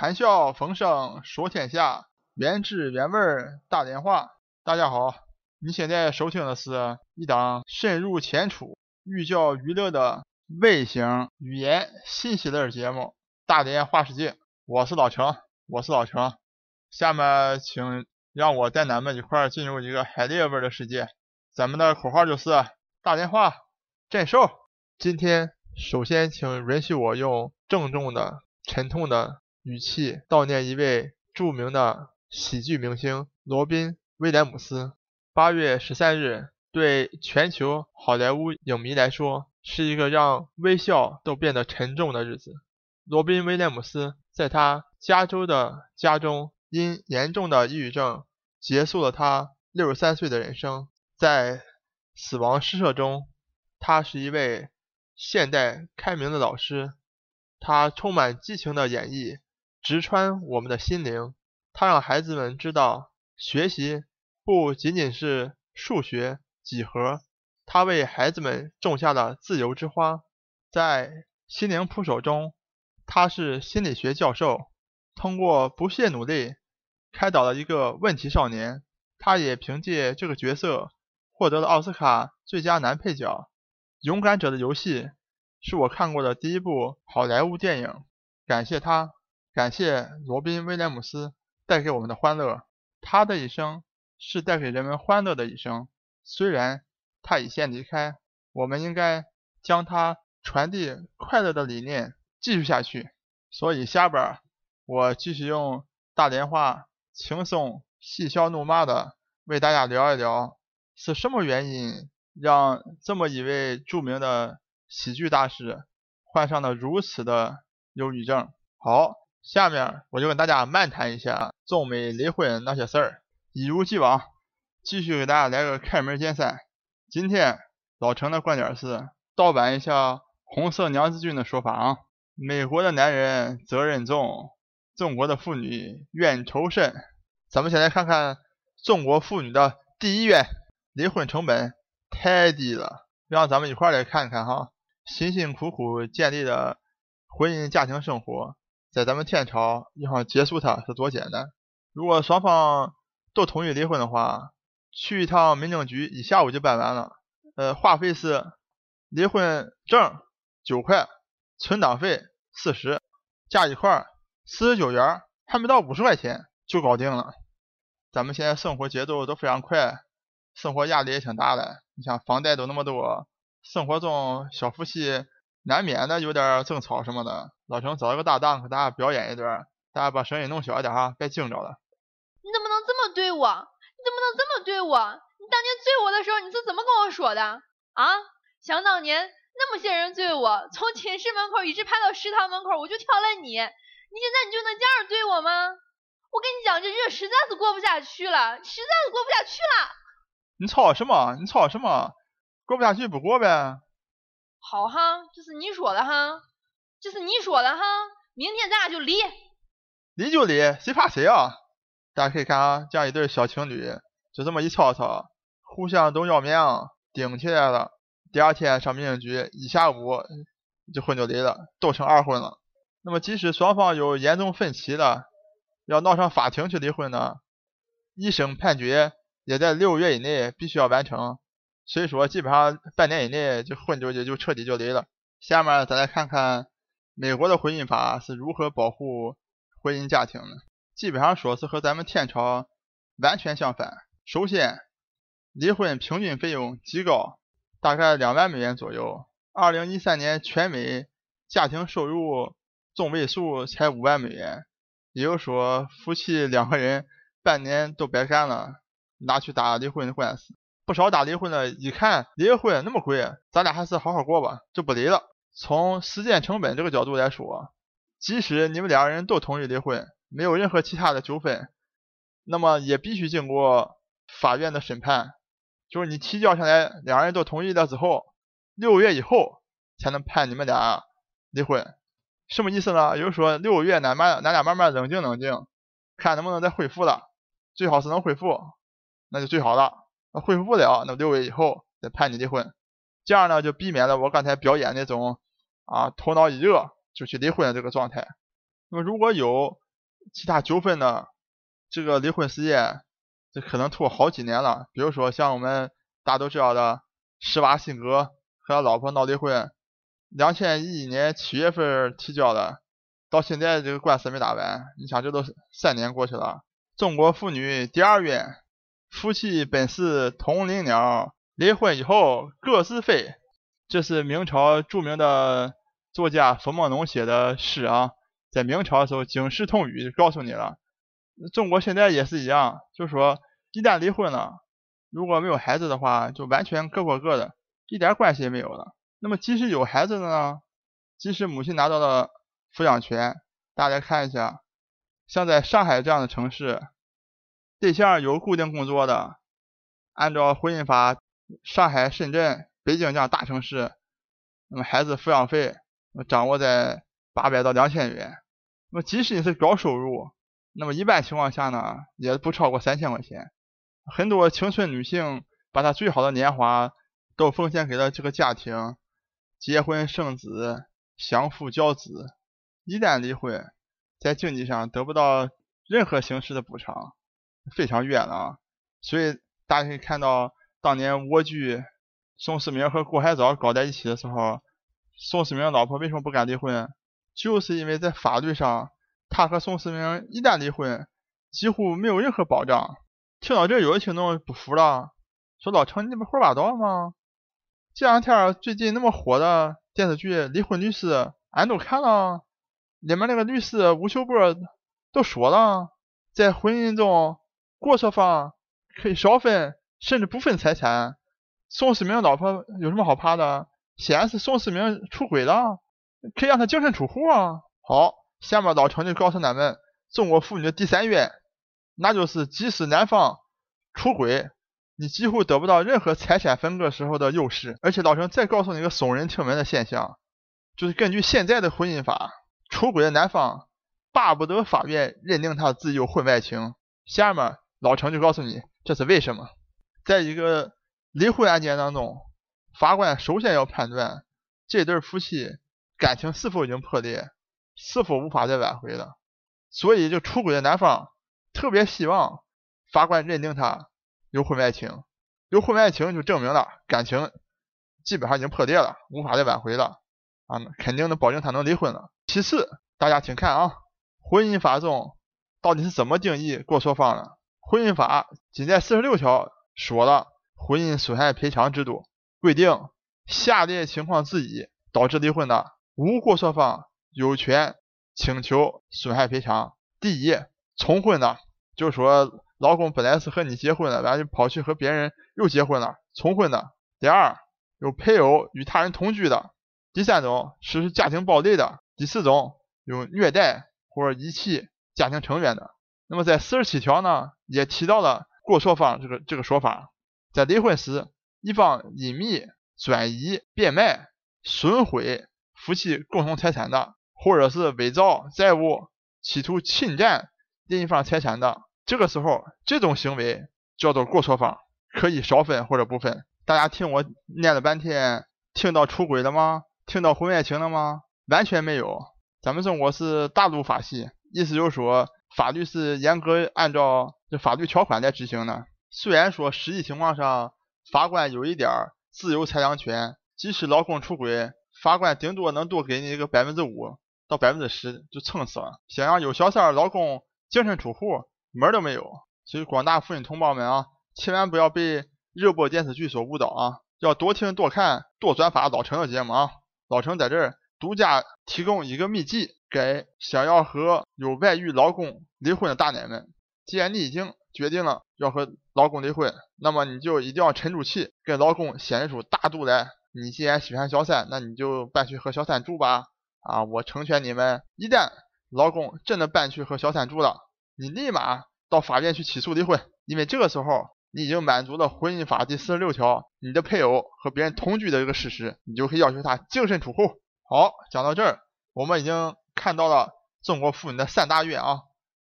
谈笑风生说天下，原汁原味大连话。大家好，你现在收听的是一档深入浅出、寓教于乐的微型语言信息类节目《大连话世界》。我是老程，我是老程。下面请让我带咱们一块进入一个海蛎味的世界。咱们的口号就是大连话真瘦。今天首先请允许我用郑重的、沉痛的。语气悼念一位著名的喜剧明星罗宾·威廉姆斯。八月十三日，对全球好莱坞影迷来说，是一个让微笑都变得沉重的日子。罗宾·威廉姆斯在他加州的家中，因严重的抑郁症结束了他六十三岁的人生。在死亡诗社中，他是一位现代开明的老师，他充满激情的演绎。直穿我们的心灵。他让孩子们知道，学习不仅仅是数学、几何。他为孩子们种下了自由之花。在心灵捕手中，他是心理学教授。通过不懈努力，开导了一个问题少年。他也凭借这个角色获得了奥斯卡最佳男配角。《勇敢者的游戏》是我看过的第一部好莱坞电影。感谢他。感谢罗宾·威廉姆斯带给我们的欢乐，他的一生是带给人们欢乐的一生。虽然他已先离开，我们应该将他传递快乐的理念继续下去。所以下边我继续用大连话轻松嬉笑怒骂的为大家聊一聊，是什么原因让这么一位著名的喜剧大师患上了如此的忧郁症。好。下面我就跟大家漫谈一下中美离婚那些事儿。一如既往，继续给大家来个开门见山。今天老陈的观点是盗版一下红色娘子军的说法啊。美国的男人责任重，中国的妇女怨仇深。咱们先来看看中国妇女的第一怨：离婚成本太低了。让咱们一块儿来看看哈，辛辛苦苦建立的婚姻家庭生活。在咱们天朝要想结束它是多简单。如果双方都同意离婚的话，去一趟民政局一下午就办完了。呃，话费是离婚证九块，存档费四十，加一块四十九元，还没到五十块钱就搞定了。咱们现在生活节奏都非常快，生活压力也挺大的。你像房贷都那么多，生活中小夫妻。难免的有点争吵什么的，老程找一个搭档给大家表演一段，大家把声音弄小一点哈，别惊着了。你怎么能这么对我？你怎么能这么对我？你当年追我的时候你是怎么跟我说的啊？想当年那么些人追我，从寝室门口一直排到食堂门口，我就挑了你，你现在你就能这样对我吗？我跟你讲，这日子实在是过不下去了，实在是过不下去了。你吵什么？你吵什么？过不下去不过呗。好哈，这是你说的哈，这是你说的哈，明天咱俩就离，离就离，谁怕谁啊？大家可以看啊，这样一对小情侣，就这么一吵吵，互相都要命，顶起来了。第二天上民政局，一下午就婚就离了，都成二婚了。那么即使双方有严重分歧的，要闹上法庭去离婚呢，一审判决也在六个月以内必须要完成。所以说，基本上半年以内就婚就就就彻底就离了。下面咱来看看美国的婚姻法是如何保护婚姻家庭的。基本上说是和咱们天朝完全相反。首先，离婚平均费用极高，大概两万美元左右。二零一三年全美家庭收入中位数才五万美元，也就是说，夫妻两个人半年都白干了，拿去打离婚的官司。不少打离婚的，一看离婚那么贵，咱俩还是好好过吧，就不离了。从时间成本这个角度来说，即使你们两个人都同意离婚，没有任何其他的纠纷，那么也必须经过法院的审判，就是你提交下来，两个人都同意了之后，六个月以后才能判你们俩离婚。什么意思呢？就是说六个月，咱慢咱俩慢慢冷静冷静，看能不能再恢复了，最好是能恢复，那就最好了。恢复不了，那六个月以后再判你离婚，这样呢就避免了我刚才表演那种啊头脑一热就去离婚的这个状态。那么如果有其他纠纷呢这个离婚时间，这可能拖好几年了。比如说像我们大家都知道的施瓦辛格和他老婆闹离婚，两千一一年七月份提交的，到现在这个官司没打完。你想，这都三年过去了。中国妇女第二院，夫妻本是同林鸟，离婚以后各自飞。这是明朝著名的作家冯梦龙写的诗啊。在明朝的时候，警世通语就告诉你了，中国现在也是一样，就是说一旦离婚了，如果没有孩子的话，就完全各过各的，一点关系也没有了。那么即使有孩子的呢，即使母亲拿到了抚养权，大家看一下，像在上海这样的城市，对象有固定工作的，按照婚姻法，上海、深圳、北京这样大城市，那么孩子抚养费掌握在。八百到两千元，那么即使你是高收入，那么一般情况下呢，也不超过三千块钱。很多青春女性把她最好的年华都奉献给了这个家庭，结婚生子，相夫教子。一旦离婚，在经济上得不到任何形式的补偿，非常冤了。所以大家可以看到，当年蜗居宋世明和郭海藻搞在一起的时候，宋世明老婆为什么不敢离婚？就是因为在法律上，他和宋世明一旦离婚，几乎没有任何保障。听到这，有的听众不服了，说老陈你不胡说八道吗？这两天最近那么火的电视剧《离婚律师》，俺都看了，里面那个律师吴秀波都说了，在婚姻中，过错方可以少分甚至不分财产。宋世明老婆有什么好怕的？显然是宋世明出轨了。可以让他净身出户啊！好，下面老程就告诉咱们，中国妇女的第三愿，那就是即使男方出轨，你几乎得不到任何财产分割时候的优势。而且老程再告诉你一个耸人听闻的现象，就是根据现在的婚姻法，出轨的男方巴不得法院认定他自己有婚外情。下面老程就告诉你这是为什么。在一个离婚案件当中，法官首先要判断这对夫妻。感情是否已经破裂，是否无法再挽回了？所以，就出轨的男方特别希望法官认定他有婚外情，有婚外情就证明了感情基本上已经破裂了，无法再挽回了啊，肯定能保证他能离婚了。其次，大家请看啊，婚姻法中到底是怎么定义过错方的？婚姻法仅在四十六条说了婚姻损害赔偿制度，规定下列情况之一导致离婚的。无过错方有权请求损害赔偿。第一，重婚的，就说老公本来是和你结婚的，完了就跑去和别人又结婚了，重婚的。第二，有配偶与他人同居的。第三种，实施家庭暴力的。第四种，有虐待或者遗弃家庭成员的。那么在四十七条呢，也提到了过错方这个这个说法，在离婚时，一方隐秘、转移、变卖、损毁。夫妻共同财产的，或者是伪造债务，企图侵占另一方财产的，这个时候这种行为叫做过错方，可以少分或者不分。大家听我念了半天，听到出轨了吗？听到婚外情了吗？完全没有。咱们中国是大陆法系，意思就是说法律是严格按照这法律条款来执行的。虽然说实际情况上法官有一点自由裁量权，即使老公出轨。法官顶多能多给你一个百分之五到百分之十，就撑死了。想让有小三儿老公净身出户，门都没有。所以广大妇女同胞们啊，千万不要被热播电视剧所误导啊！要多听、多看、多转发老陈的节目啊！老陈在这儿独家提供一个秘籍，给想要和有外遇老公离婚的大奶们。既然你已经决定了要和老公离婚，那么你就一定要沉住气，跟老公显示出大度来。你既然喜欢小三，那你就搬去和小三住吧。啊，我成全你们。一旦老公真的搬去和小三住了，你立马到法院去起诉离婚，因为这个时候你已经满足了婚姻法第四十六条，你的配偶和别人同居的这个事实，你就可以要求他净身出户。好，讲到这儿，我们已经看到了中国妇女的三大冤啊。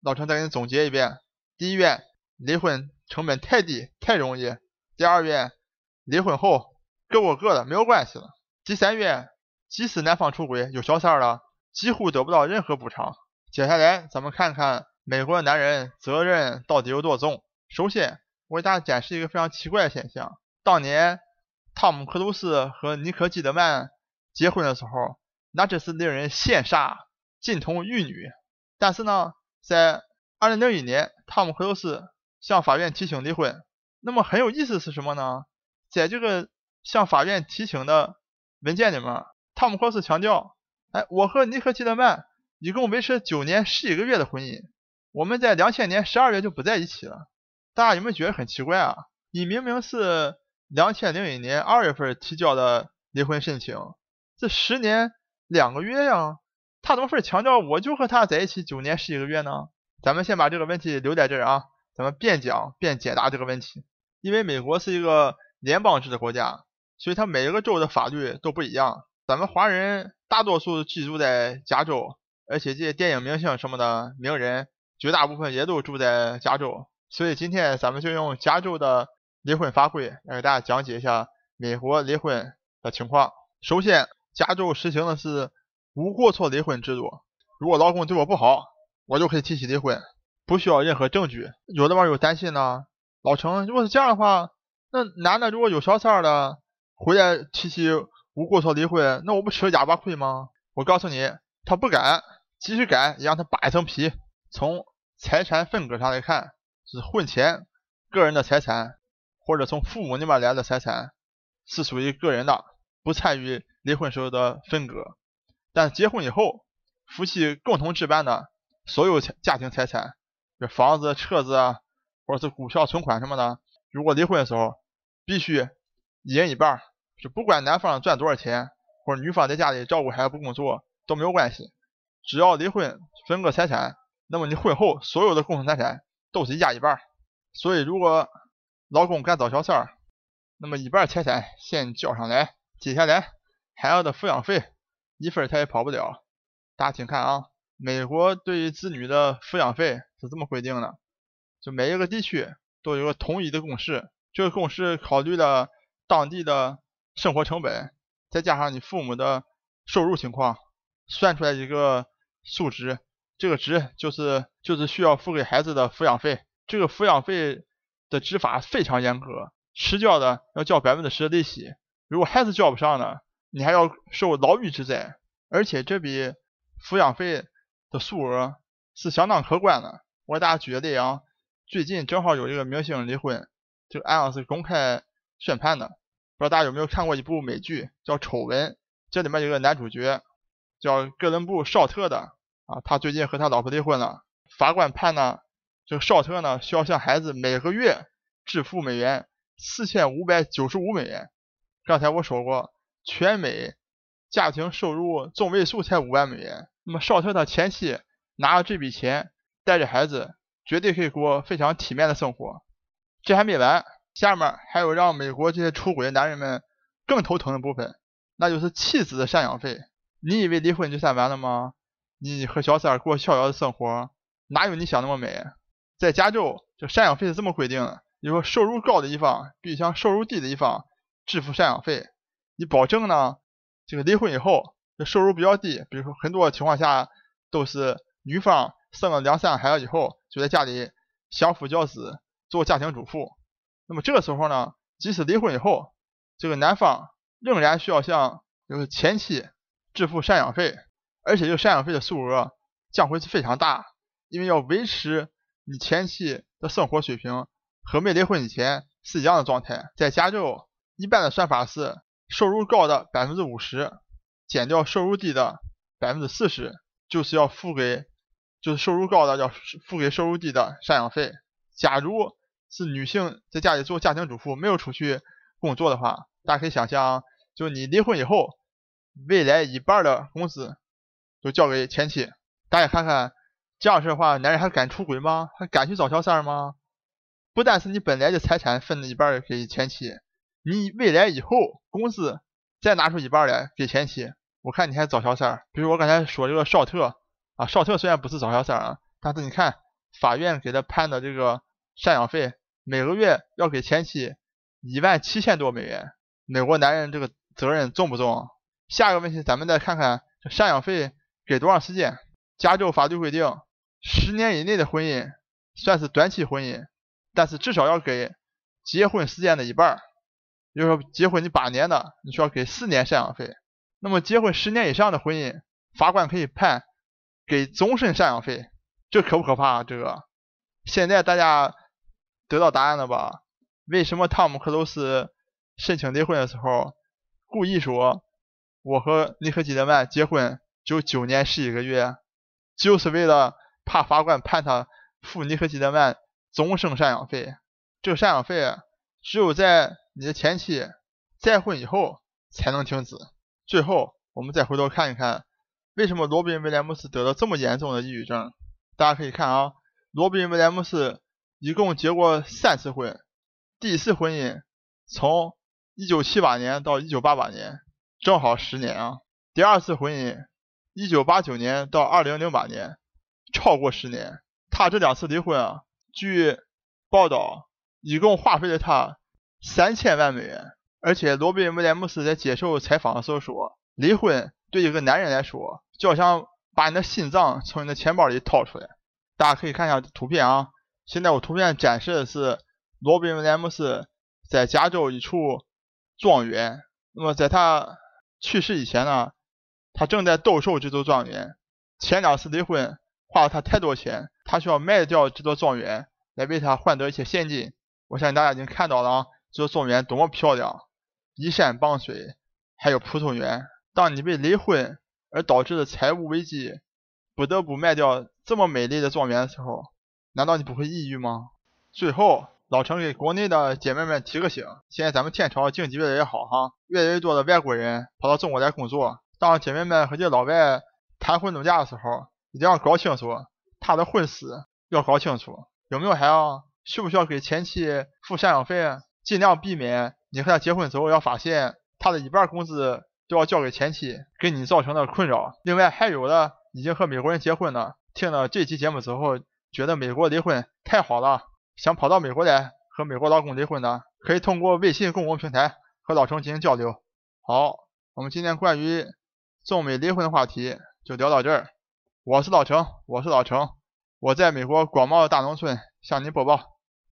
老陈再给你总结一遍：第一冤，离婚成本太低，太容易；第二冤，离婚后。各过各的，没有关系了。第三冤，即使男方出轨有小三了，几乎得不到任何补偿。接下来咱们看看美国的男人责任到底有多重？首先，我给大家展示一个非常奇怪的现象：当年汤姆克鲁斯和妮可基德曼结婚的时候，那真是令人羡煞，金童玉女。但是呢，在2001年，汤姆克鲁斯向法院提请离婚。那么很有意思是什么呢？在这个向法院提请的文件里面，汤姆克鲁斯强调：“哎，我和妮可基德曼一共维持九年十一个月的婚姻，我们在两千年十二月就不在一起了。”大家有没有觉得很奇怪啊？你明明是两千零一年二月份提交的离婚申请，这十年两个月呀，他怎么会强调我就和他在一起九年十一个月呢？咱们先把这个问题留在这儿啊，咱们边讲边解答这个问题。因为美国是一个联邦制的国家，所以它每一个州的法律都不一样。咱们华人大多数居住在加州，而且这些电影明星什么的名人，绝大部分也都住在加州。所以今天咱们就用加州的离婚法规来给大家讲解一下美国离婚的情况。首先，加州实行的是无过错离婚制度。如果老公对我不好，我就可以提起离婚，不需要任何证据。有的网友担心呢，老程，如果是这样的话，那男的如果有小三了回来提起无过错离婚，那我不吃了哑巴亏吗？我告诉你，他不敢，即使敢，也让他扒一层皮。从财产分割上来看。是婚前个人的财产，或者从父母那边来的财产，是属于个人的，不参与离婚时候的分割。但结婚以后，夫妻共同置办的所有家庭财产，这房子、车子啊，或者是股票、存款什么的，如果离婚的时候，必须一人一半，就不管男方赚多少钱，或者女方在家里照顾孩子不工作都没有关系，只要离婚分割财产，那么你婚后所有的共同财产。都是一家一半，所以如果老公敢找小三儿，那么一半财产先交上来，接下来孩子的抚养费一分他也跑不了。大家请看啊，美国对于子女的抚养费是这么规定的，就每一个地区都有个统一的公式，这个公式考虑了当地的生活成本，再加上你父母的收入情况，算出来一个数值。这个值就是就是需要付给孩子的抚养费，这个抚养费的执法非常严格，迟交的要交百分之十的利息，如果孩子交不上呢，你还要受牢狱之灾，而且这笔抚养费的数额是相当可观的。我给大家举个例啊，最近正好有一个明星离婚，这个案子是公开宣判的，不知道大家有没有看过一部美剧叫《丑闻》，这里面有个男主角叫哥伦布·绍特的。啊，他最近和他老婆离婚了，法官判呢，这个绍特呢需要向孩子每个月支付美元四千五百九十五美元。刚才我说过，全美家庭收入中位数才五万美元，那么绍特他前妻拿了这笔钱，带着孩子，绝对可以过非常体面的生活。这还没完，下面还有让美国这些出轨男人们更头疼的部分，那就是妻子的赡养费。你以为离婚就算完了吗？你和小三过逍遥的生活，哪有你想那么美？在加州，这赡养费是这么规定的：，就说收入高的一方必须向收入低的一方支付赡养费，你保证呢，这个离婚以后，这收入比较低，比如说很多情况下都是女方生了两三个孩子以后，就在家里相夫教子，做家庭主妇。那么这个时候呢，即使离婚以后，这个男方仍然需要向就是前妻支付赡养费。而且这个赡养费的数额将会是非常大，因为要维持你前妻的生活水平和没离婚以前是一样的状态。在加州，一般的算法是收入高的百分之五十减掉收入低的百分之四十，就是要付给，就是收入高的要付给收入低的赡养费。假如是女性在家里做家庭主妇，没有出去工作的话，大家可以想象，就你离婚以后，未来一半的工资。就交给前妻，大家看看这样式的话，男人还敢出轨吗？还敢去找小三吗？不但是你本来的财产分了一半给前妻，你未来以后工资再拿出一半来给前妻，我看你还找小三儿。比如我刚才说这个绍特啊，绍特虽然不是找小三啊，但是你看法院给他判的这个赡养费，每个月要给前妻一万七千多美元。美国男人这个责任重不重？下一个问题，咱们再看看赡养费。给多长时间？加州法律规定，十年以内的婚姻算是短期婚姻，但是至少要给结婚时间的一半。比如说结婚你八年的，你需要给四年赡养费。那么结婚十年以上的婚姻，法官可以判给终身赡养费。这可不可怕？这个现在大家得到答案了吧？为什么汤姆克鲁斯申请离婚的时候故意说我和尼克基德曼结婚只有九年十一个月，就是为了怕法官判他付尼克基德曼终身赡养费。这个赡养费只有在你的前妻再婚以后才能停止。最后，我们再回头看一看，为什么罗宾威廉姆斯得了这么严重的抑郁症？大家可以看啊，罗宾威廉姆斯一共结过三次婚，第一次婚姻从1978年到1988年，正好十年啊。第二次婚姻1989年到2008年，超过十年。他这两次离婚啊，据报道，一共花费了他三千万美元。而且罗宾威廉姆斯在接受采访的时候说，离婚对一个男人来说，就好像把你的心脏从你的钱包里掏出来。大家可以看一下图片啊，现在我图片展示的是罗宾威廉姆斯在加州一处庄园。那么在他去世以前呢，他正在兜售这座庄园。前两次离婚花了他太多钱，他需要卖掉这座庄园来为他换得一些现金。我相信大家已经看到了啊，这庄园多么漂亮。依山傍水，还有葡萄园。当你被离婚而导致的财务危机，不得不卖掉这么美丽的庄园的时候，难道你不会抑郁吗？最后，老陈给国内的姐妹们提个醒：现在咱们天朝经济越来越好哈，越来越多的外国人跑到中国来工作。当姐妹们和这老外谈婚论嫁的时候，一定要搞清楚他的婚史，要搞清楚有没有孩子，需不需要给前妻付赡养费，尽量避免。你和他结婚之后，要发现他的一半工资都要交给前妻，给你造成的困扰。另外还有的已经和美国人结婚了，听了这期节目之后，觉得美国离婚太好了，想跑到美国来和美国老公离婚的，可以通过微信公共平台和老程进行交流。好，我们今天关于中美离婚的话题就聊到这儿。我是老程，我是老程，我在美国广袤的大农村向您播报。